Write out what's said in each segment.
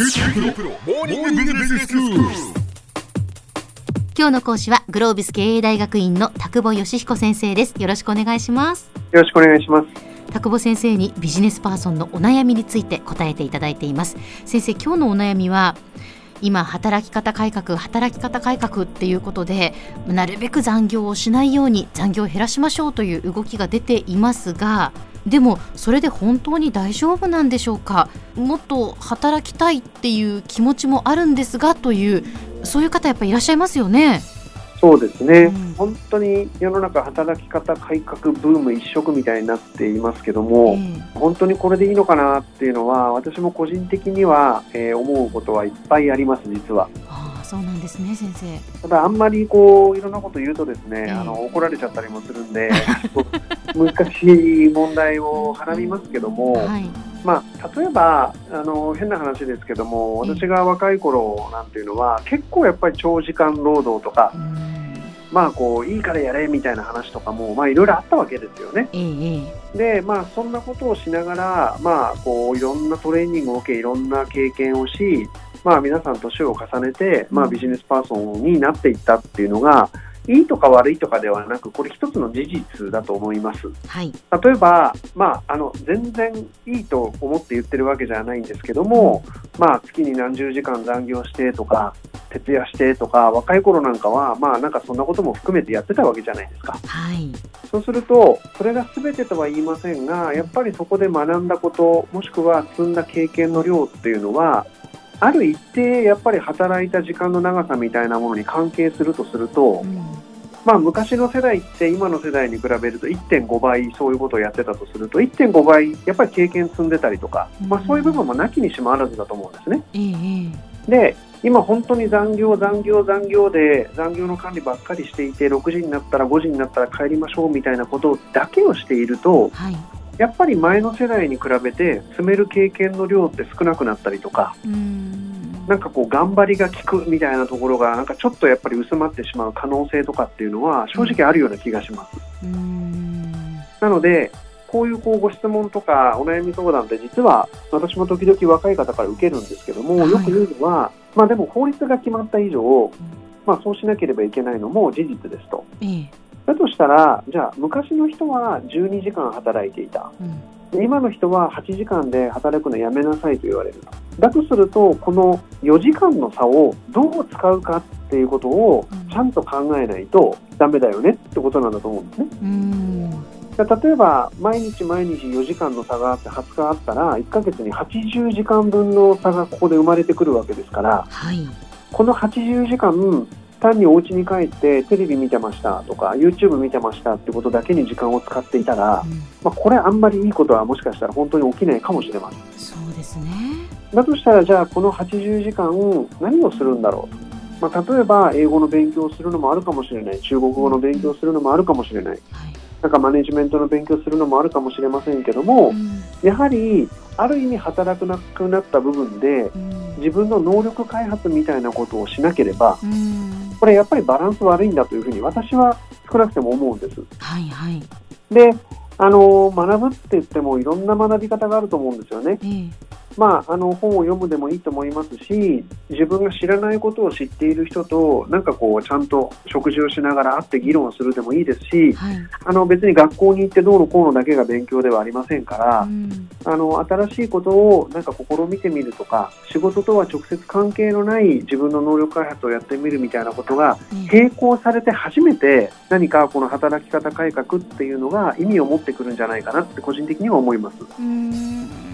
今日の講師はグロービス経営大学院の田久保義彦先生です。よろしくお願いします。よろしくお願いします。田久保先生にビジネスパーソンのお悩みについて答えていただいています。先生今日のお悩みは今働き方改革働き方改革っていうことでなるべく残業をしないように残業を減らしましょうという動きが出ていますがでもそれで本当に大丈夫なんでしょうか？もっと働きたいっていう気持ちもあるんですがというそういう方やっぱりいらっしゃいますよね。そうですね、うん。本当に世の中働き方改革ブーム一色みたいになっていますけども、え。本当にこれでいいのかなっていうのは私も個人的には、えー思うことはいっぱいあります実はそうなんですね先生。ただあんまりこういろんなこと言うとですね、ええあの怒られちゃったりもするんで 難しい問題をはらみますけども、はい。まあ、例えばあの変な話ですけどもええ私が若い頃なんていうのは結構やっぱり長時間労働とかうんまあこういいからやれみたいな話とかもまあいろいろあったわけですよね。えええでまあそんなことをしながらまあこういろんなトレーニングを受けいろんな経験をしまあ皆さん年を重ねてまあビジネスパーソンになっていったっていうのがいいとか悪いとかではなくこれ一つの事実だと思います。はい。例えば、まあ、あの全然いいと思って言ってるわけじゃないんですけども、まあ、月に何十時間残業してとか徹夜してとか若い頃なんかは、まあ、なんかそんなことも含めてやってたわけじゃないですか。はい。そうするとそれが全てとは言いませんがやっぱりそこで学んだこともしくは積んだ経験の量っていうのはある一定やっぱり働いた時間の長さみたいなものに関係するとすると、うんまあ、昔の世代って今の世代に比べると1.5倍そういうことをやってたとすると1.5倍やっぱり経験積んでたりとか、まあ、そういう部分もなきにしもあらずだと思うんですね。えええで今本当に残業残業残業で残業の管理ばっかりしていて6時になったら5時になったら帰りましょうみたいなことだけをしているとえはい。やっぱり前の世代に比べて積める経験の量って少なくなったりとかうん。なんかこう頑張りが効くみたいなところがなんかちょっとやっぱり薄まってしまう可能性とかっていうのは正直あるような気がします。うん。なのでこういうこうご質問とかお悩み相談って実は私も時々若い方から受けるんですけども、はい。よく言うのは、まあ、でも法律が決まった以上、まあ、そうしなければいけないのも事実ですと。ええ。だとしたらじゃあ昔の人は12時間働いていたうんで今の人は8時間で働くのやめなさいと言われると。だとするとこの4時間の差をどう使うかっていうことをうんちゃんと考えないとダメだよねってことなんだと思うんですね。うんで例えば毎日毎日4時間の差があって20日あったら1ヶ月に80時間分の差がここで生まれてくるわけですからはい。この80時間単にお家に帰ってテレビ見てましたとか YouTube 見てましたってことだけに時間を使っていたら、うん。まあ、これあんまりいいことはもしかしたら本当に起きないかもしれません。そうですね。だとしたらじゃあこの80時間何をするんだろう？と、まあ、例えば英語の勉強をするのもあるかもしれない。中国語の勉強をするのもあるかもしれない。なんかマネジメントの勉強するのもあるかもしれませんけども、うん。やはりある意味働くなくなった部分でうん自分の能力開発みたいなことをしなければうんこれやっぱりバランス悪いんだというふうに私は少なくても思うんです。はいはい。であの学ぶって言ってもいろんな学び方があると思うんですよね。ええまあ、あの本を読むでもいいと思いますし自分が知らないことを知っている人となんかこうちゃんと食事をしながら会って議論するでもいいですしはい。あの別に学校に行ってどうのこうのだけが勉強ではありませんから、うんあの新しいことをなんか試みてみるとか仕事とは直接関係のない自分の能力開発をやってみるみたいなことがええ並行されて初めて何かこの働き方改革っていうのが意味を持ってくるんじゃないかなって個人的には思います。うん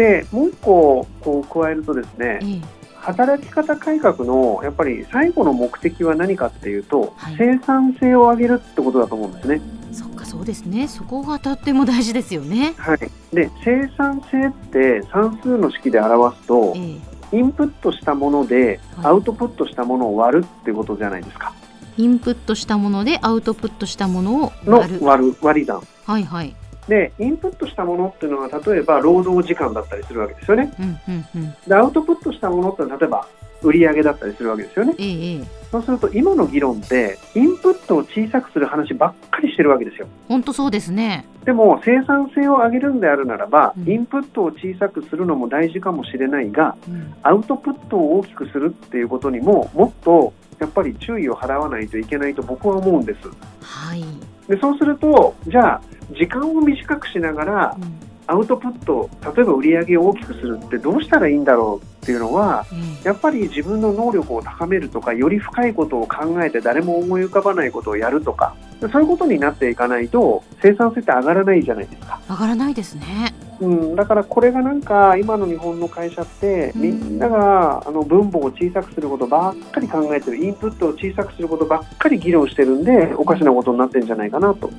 でもう一個こう加えるとですねええ働き方改革のやっぱり最後の目的は何かっていうと、はい生産性を上げるってことだと思うんですね。そっかそうですね。そこがとっても大事ですよね。はい、で生産性って算数の式で表すとええインプットしたものではいアウトプットしたものを割るっていうことじゃないですか。インプットしたものでアウトプットしたものをの割る。割る割り算。はいはい。でインプットしたものっていうのは例えば労働時間だったりするわけですよね。うんうんうん。でアウトプットしたものって例えば売り上げだったりするわけですよね。ええええそうすると今の議論ってインプットを小さくする話ばっかりしてるわけですよ。本当そうですね。でも生産性を上げるんであるならば、うんインプットを小さくするのも大事かもしれないが、うんアウトプットを大きくするっていうことにももっとやっぱり注意を払わないといけないと僕は思うんです。はい。でそうするとじゃあ時間を短くしながらうんアウトプット例えば売り上げを大きくするってどうしたらいいんだろうっていうのはええやっぱり自分の能力を高めるとかより深いことを考えて誰も思い浮かばないことをやるとかそういうことになっていかないと生産性って上がらないじゃないですか。上がらないですね。うん、だからこれがなんか今の日本の会社ってうんみんながあの分母を小さくすることばっかり考えてるインプットを小さくすることばっかり議論してるんでおかしなことになってるんじゃないかなと。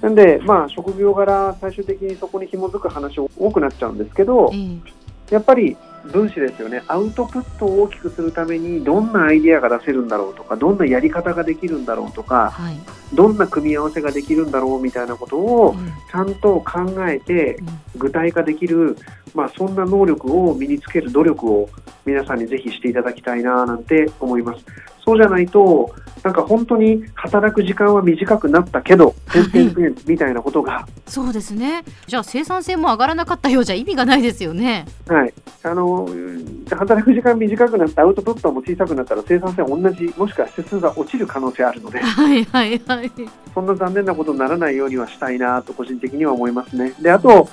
なんで、まあ、職業柄最終的にそこに紐づく話多くなっちゃうんですけどええ。やっぱり分子ですよね。アウトプットを大きくするためにどんなアイデアが出せるんだろうとかどんなやり方ができるんだろうとかはい。どんな組み合わせができるんだろうみたいなことをうん。ちゃんと考えて具体化できる、まあ、そんな能力を身につける努力を皆さんにぜひしていただきたいななんて思います。そうじゃないと、なんか本当に働く時間は短くなったけど、はいみたいなことが、そうですね。じゃあ生産性も上がらなかったようじゃ意味がないですよね。はい、あのうん働く時間短くなったアウトプットも小さくなったら生産性は同じ、もしくは施数が落ちる可能性あるので、はいはいはい。そんな残念なことにならないようにはしたいなと個人的には思いますね。で、あと、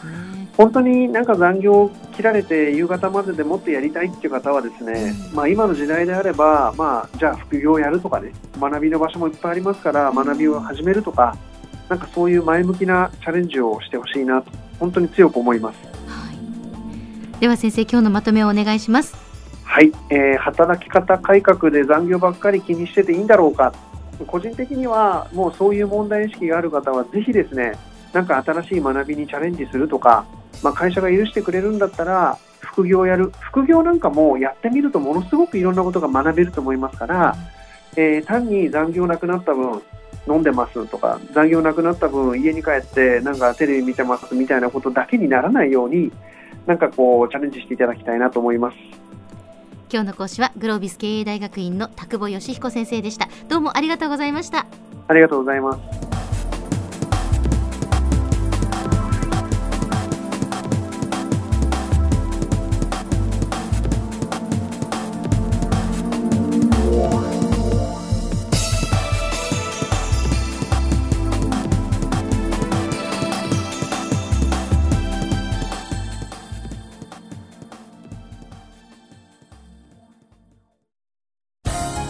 本当になんか残業切られて夕方まででもっとやりたいっていう方はですね、うんまあ今の時代であれば、まあじゃあ副業をやるとかね、学びの場所もいっぱいありますから、学びを始めるとか、なんかそういう前向きなチャレンジをしてほしいなと、本当に強く思います。はい。では先生今日のまとめをお願いします。はい、えー働き方改革で残業ばっかり気にしてていいんだろうか。個人的にはもうそういう問題意識がある方はぜひですね、なんか新しい学びにチャレンジするとか、まあ、会社が許してくれるんだったら副業をやる。副業なんかもやってみるとものすごくいろんなことが学べると思いますから、えー単に残業なくなった分飲んでますとか残業なくなった分家に帰ってなんかテレビ見てますみたいなことだけにならないようになんかこうチャレンジしていただきたいなと思います。今日の講師はグロービス経営大学院の田久保義彦先生でした。どうもありがとうございました。ありがとうございます。